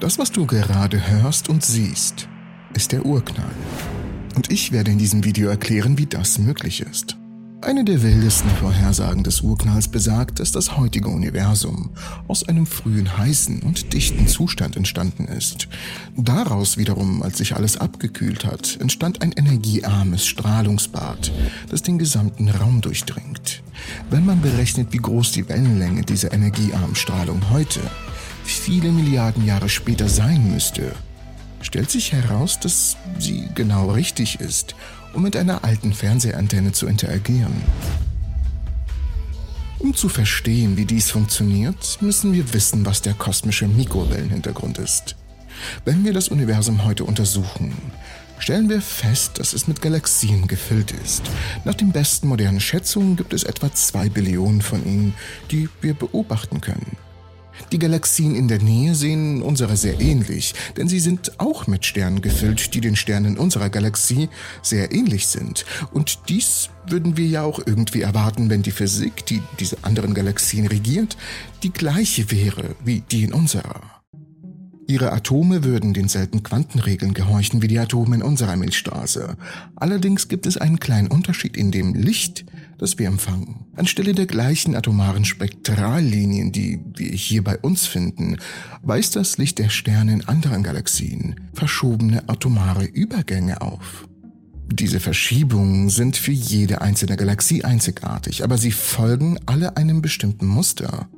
Das, was du gerade hörst und siehst, ist der Urknall. Und ich werde in diesem Video erklären, wie das möglich ist. Eine der wildesten Vorhersagen des Urknalls besagt, dass das heutige Universum aus einem frühen heißen und dichten Zustand entstanden ist. Daraus wiederum, als sich alles abgekühlt hat, entstand ein energiearmes Strahlungsbad, das den gesamten Raum durchdringt. Wenn man berechnet, wie groß die Wellenlänge dieser energiearmen Strahlung heute, viele Milliarden Jahre später sein müsste, stellt sich heraus, dass sie genau richtig ist um mit einer alten Fernsehantenne zu interagieren. Um zu verstehen, wie dies funktioniert, müssen wir wissen, was der kosmische Mikrowellenhintergrund ist. Wenn wir das Universum heute untersuchen, stellen wir fest, dass es mit Galaxien gefüllt ist. Nach den besten modernen Schätzungen gibt es etwa zwei Billionen von ihnen, die wir beobachten können. Die Galaxien in der Nähe sehen unserer sehr ähnlich, denn sie sind auch mit Sternen gefüllt, die den Sternen unserer Galaxie sehr ähnlich sind. Und dies würden wir ja auch irgendwie erwarten, wenn die Physik, die diese anderen Galaxien regiert, die gleiche wäre wie die in unserer. Ihre Atome würden denselben Quantenregeln gehorchen wie die Atome in unserer Milchstraße. Allerdings gibt es einen kleinen Unterschied in dem Licht, das wir empfangen. Anstelle der gleichen atomaren Spektrallinien, die wir hier bei uns finden, weist das Licht der Sterne in anderen Galaxien verschobene atomare Übergänge auf. Diese Verschiebungen sind für jede einzelne Galaxie einzigartig, aber sie folgen alle einem bestimmten Muster.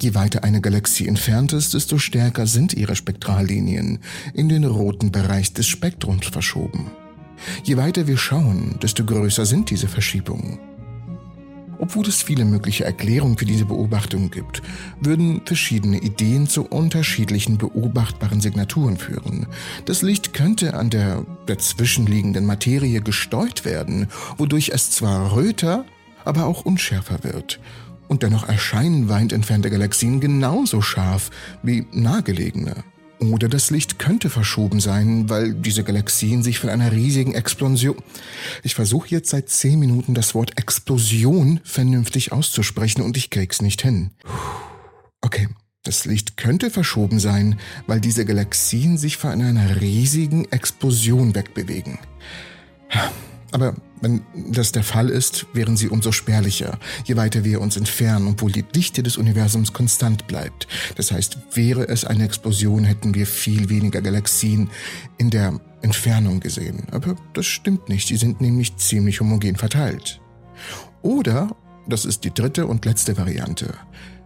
Je weiter eine Galaxie entfernt ist, desto stärker sind ihre Spektrallinien in den roten Bereich des Spektrums verschoben. Je weiter wir schauen, desto größer sind diese Verschiebungen. Obwohl es viele mögliche Erklärungen für diese Beobachtungen gibt, würden verschiedene Ideen zu unterschiedlichen beobachtbaren Signaturen führen. Das Licht könnte an der dazwischenliegenden Materie gesteuert werden, wodurch es zwar röter, aber auch unschärfer wird. Und dennoch erscheinen weit entfernte Galaxien genauso scharf wie nahegelegene. Oder das Licht könnte verschoben sein, weil diese Galaxien sich von einer riesigen Explosion. Ich versuche jetzt seit zehn Minuten das Wort Explosion vernünftig auszusprechen und ich krieg's nicht hin. Okay, das Licht könnte verschoben sein, weil diese Galaxien sich von einer riesigen Explosion wegbewegen. Aber wenn das der Fall ist, wären sie umso spärlicher, je weiter wir uns entfernen, obwohl die Dichte des Universums konstant bleibt. Das heißt, wäre es eine Explosion, hätten wir viel weniger Galaxien in der Entfernung gesehen. Aber das stimmt nicht, sie sind nämlich ziemlich homogen verteilt. Oder, das ist die dritte und letzte Variante,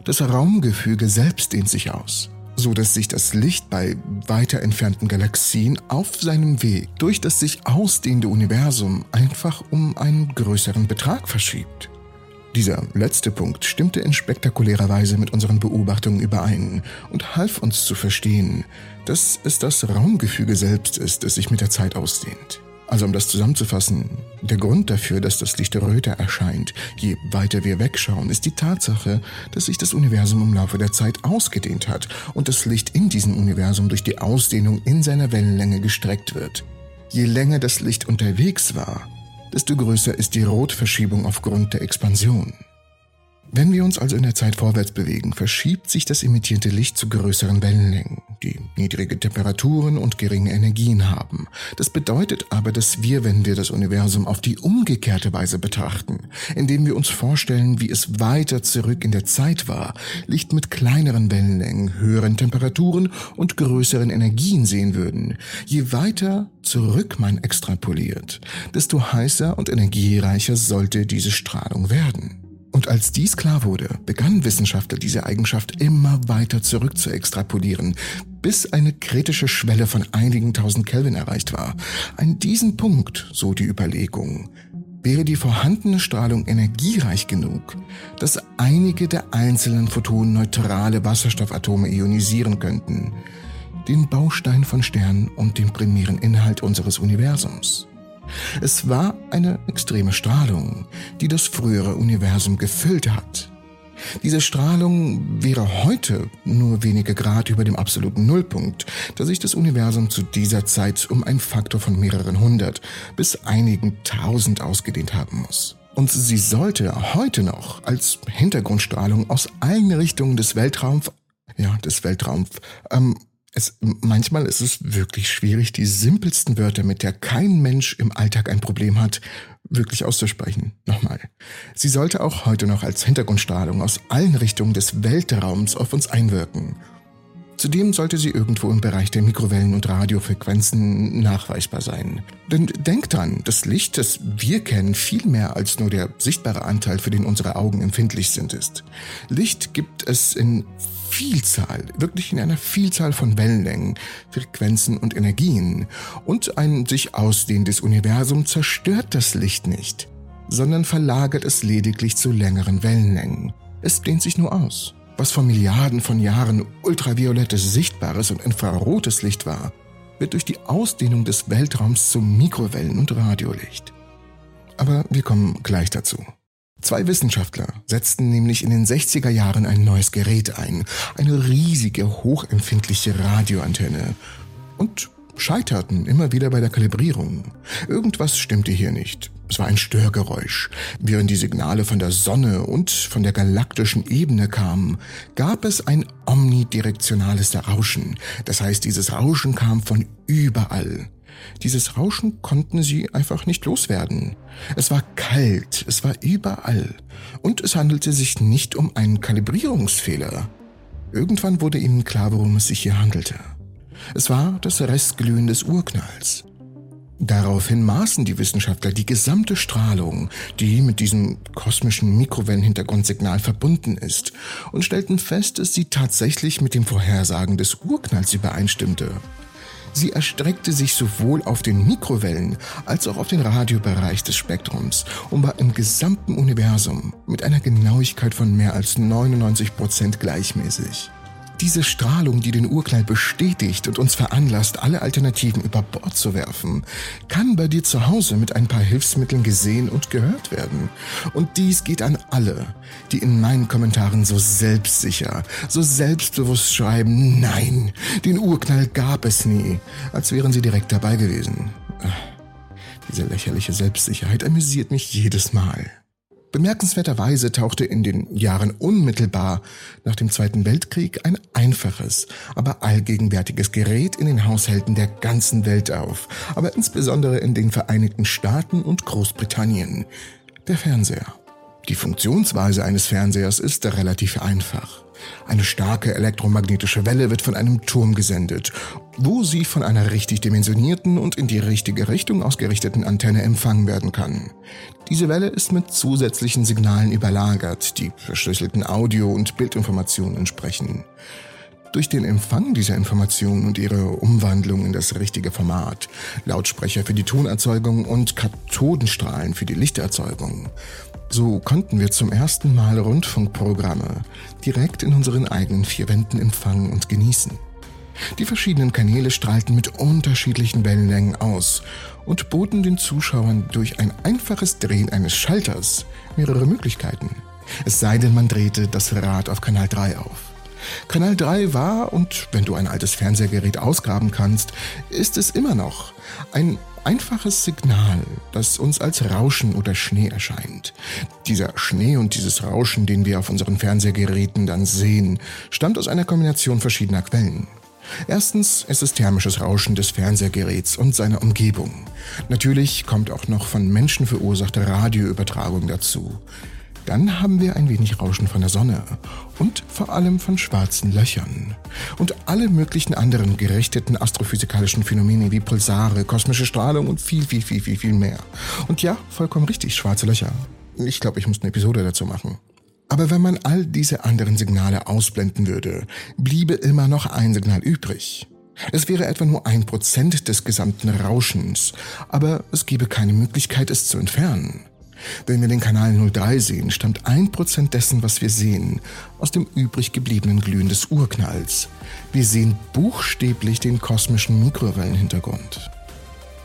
das Raumgefüge selbst dehnt sich aus so dass sich das Licht bei weiter entfernten Galaxien auf seinem Weg durch das sich ausdehnende Universum einfach um einen größeren Betrag verschiebt. Dieser letzte Punkt stimmte in spektakulärer Weise mit unseren Beobachtungen überein und half uns zu verstehen, dass es das Raumgefüge selbst ist, das sich mit der Zeit ausdehnt. Also um das zusammenzufassen, der Grund dafür, dass das Licht röter erscheint, je weiter wir wegschauen, ist die Tatsache, dass sich das Universum im Laufe der Zeit ausgedehnt hat und das Licht in diesem Universum durch die Ausdehnung in seiner Wellenlänge gestreckt wird. Je länger das Licht unterwegs war, desto größer ist die Rotverschiebung aufgrund der Expansion. Wenn wir uns also in der Zeit vorwärts bewegen, verschiebt sich das emittierte Licht zu größeren Wellenlängen, die niedrige Temperaturen und geringe Energien haben. Das bedeutet aber, dass wir, wenn wir das Universum auf die umgekehrte Weise betrachten, indem wir uns vorstellen, wie es weiter zurück in der Zeit war, Licht mit kleineren Wellenlängen, höheren Temperaturen und größeren Energien sehen würden, je weiter zurück man extrapoliert, desto heißer und energiereicher sollte diese Strahlung werden. Und als dies klar wurde, begannen Wissenschaftler diese Eigenschaft immer weiter zurück zu extrapolieren, bis eine kritische Schwelle von einigen tausend Kelvin erreicht war. An diesem Punkt, so die Überlegung, wäre die vorhandene Strahlung energiereich genug, dass einige der einzelnen Photonen neutrale Wasserstoffatome ionisieren könnten, den Baustein von Sternen und dem primären Inhalt unseres Universums. Es war eine extreme Strahlung, die das frühere Universum gefüllt hat. Diese Strahlung wäre heute nur wenige Grad über dem absoluten Nullpunkt, da sich das Universum zu dieser Zeit um einen Faktor von mehreren hundert bis einigen tausend ausgedehnt haben muss. Und sie sollte heute noch als Hintergrundstrahlung aus allen Richtungen des Weltraums, ja, des Weltraums, ähm, Es, manchmal ist es wirklich schwierig, die simpelsten Wörter, mit der kein Mensch im Alltag ein Problem hat, wirklich auszusprechen. Nochmal. Sie sollte auch heute noch als Hintergrundstrahlung aus allen Richtungen des Weltraums auf uns einwirken. Zudem sollte sie irgendwo im Bereich der Mikrowellen- und Radiofrequenzen nachweisbar sein. Denn denkt dran, das Licht, das wir kennen, viel mehr als nur der sichtbare Anteil, für den unsere Augen empfindlich sind, ist. Licht gibt es in Vielzahl, wirklich in einer Vielzahl von Wellenlängen, Frequenzen und Energien. Und ein sich ausdehnendes Universum zerstört das Licht nicht, sondern verlagert es lediglich zu längeren Wellenlängen. Es dehnt sich nur aus. Was vor Milliarden von Jahren ultraviolettes, sichtbares und infrarotes Licht war, wird durch die Ausdehnung des Weltraums zu Mikrowellen- und Radiolicht. Aber wir kommen gleich dazu. Zwei Wissenschaftler setzten nämlich in den 60er Jahren ein neues Gerät ein, eine riesige, hochempfindliche Radioantenne, und scheiterten immer wieder bei der Kalibrierung. Irgendwas stimmte hier nicht. Es war ein Störgeräusch. Während die Signale von der Sonne und von der galaktischen Ebene kamen, gab es ein omnidirektionales Rauschen. Das heißt, dieses Rauschen kam von überall. Dieses Rauschen konnten sie einfach nicht loswerden. Es war kalt, es war überall. Und es handelte sich nicht um einen Kalibrierungsfehler. Irgendwann wurde ihnen klar, worum es sich hier handelte. Es war das Restglühen des Urknalls. Daraufhin maßen die Wissenschaftler die gesamte Strahlung, die mit diesem kosmischen Mikrowellenhintergrundsignal verbunden ist, und stellten fest, dass sie tatsächlich mit dem Vorhersagen des Urknalls übereinstimmte. Sie erstreckte sich sowohl auf den Mikrowellen als auch auf den Radiobereich des Spektrums und war im gesamten Universum mit einer Genauigkeit von mehr als 99 Prozent gleichmäßig. Diese Strahlung, die den Urknall bestätigt und uns veranlasst, alle Alternativen über Bord zu werfen, kann bei dir zu Hause mit ein paar Hilfsmitteln gesehen und gehört werden. Und dies geht an alle, die in meinen Kommentaren so selbstsicher, so selbstbewusst schreiben, nein, den Urknall gab es nie, als wären sie direkt dabei gewesen. Diese lächerliche Selbstsicherheit amüsiert mich jedes Mal. Bemerkenswerterweise tauchte in den Jahren unmittelbar nach dem Zweiten Weltkrieg ein einfaches, aber allgegenwärtiges Gerät in den Haushalten der ganzen Welt auf, aber insbesondere in den Vereinigten Staaten und Großbritannien, der Fernseher. Die Funktionsweise eines Fernsehers ist relativ einfach. Eine starke elektromagnetische Welle wird von einem Turm gesendet, wo sie von einer richtig dimensionierten und in die richtige Richtung ausgerichteten Antenne empfangen werden kann. Diese Welle ist mit zusätzlichen Signalen überlagert, die verschlüsselten Audio- und Bildinformationen entsprechen. Durch den Empfang dieser Informationen und ihre Umwandlung in das richtige Format, Lautsprecher für die Tonerzeugung und Kathodenstrahlen für die Lichterzeugung, so konnten wir zum ersten Mal Rundfunkprogramme direkt in unseren eigenen vier Wänden empfangen und genießen. Die verschiedenen Kanäle strahlten mit unterschiedlichen Wellenlängen aus und boten den Zuschauern durch ein einfaches Drehen eines Schalters mehrere Möglichkeiten. Es sei denn, man drehte das Rad auf Kanal 3 auf. Kanal 3 war, und wenn du ein altes Fernsehgerät ausgraben kannst, ist es immer noch ein einfaches Signal, das uns als Rauschen oder Schnee erscheint. Dieser Schnee und dieses Rauschen, den wir auf unseren Fernsehgeräten dann sehen, stammt aus einer Kombination verschiedener Quellen. Erstens ist es thermisches Rauschen des Fernsehgeräts und seiner Umgebung. Natürlich kommt auch noch von Menschen verursachte Radioübertragung dazu. Dann haben wir ein wenig Rauschen von der Sonne und vor allem von schwarzen Löchern. Und alle möglichen anderen gerichteten astrophysikalischen Phänomene wie Pulsare, kosmische Strahlung und viel, viel, viel, viel, viel mehr. Und ja, vollkommen richtig, schwarze Löcher. Ich glaube, ich muss eine Episode dazu machen. Aber wenn man all diese anderen Signale ausblenden würde, bliebe immer noch ein Signal übrig. Es wäre etwa nur ein Prozent des gesamten Rauschens, aber es gäbe keine Möglichkeit, es zu entfernen. Wenn wir den Kanal 03 sehen, stammt ein Prozent dessen, was wir sehen, aus dem übrig gebliebenen Glühen des Urknalls. Wir sehen buchstäblich den kosmischen Mikrowellenhintergrund.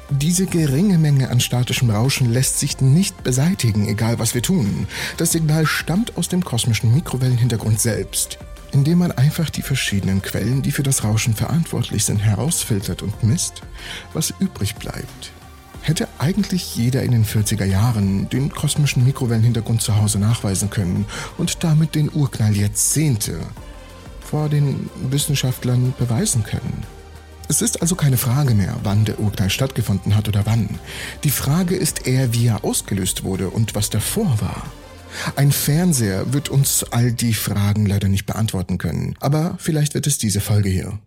Diese geringe Menge an statischem Rauschen lässt sich nicht beseitigen, egal was wir tun. Das Signal stammt aus dem kosmischen Mikrowellenhintergrund selbst, indem man einfach die verschiedenen Quellen, die für das Rauschen verantwortlich sind, herausfiltert und misst, was übrig bleibt hätte eigentlich jeder in den 40er Jahren den kosmischen Mikrowellenhintergrund zu Hause nachweisen können und damit den Urknall Jahrzehnte vor den Wissenschaftlern beweisen können. Es ist also keine Frage mehr, wann der Urknall stattgefunden hat oder wann. Die Frage ist eher, wie er ausgelöst wurde und was davor war. Ein Fernseher wird uns all die Fragen leider nicht beantworten können, aber vielleicht wird es diese Folge hier.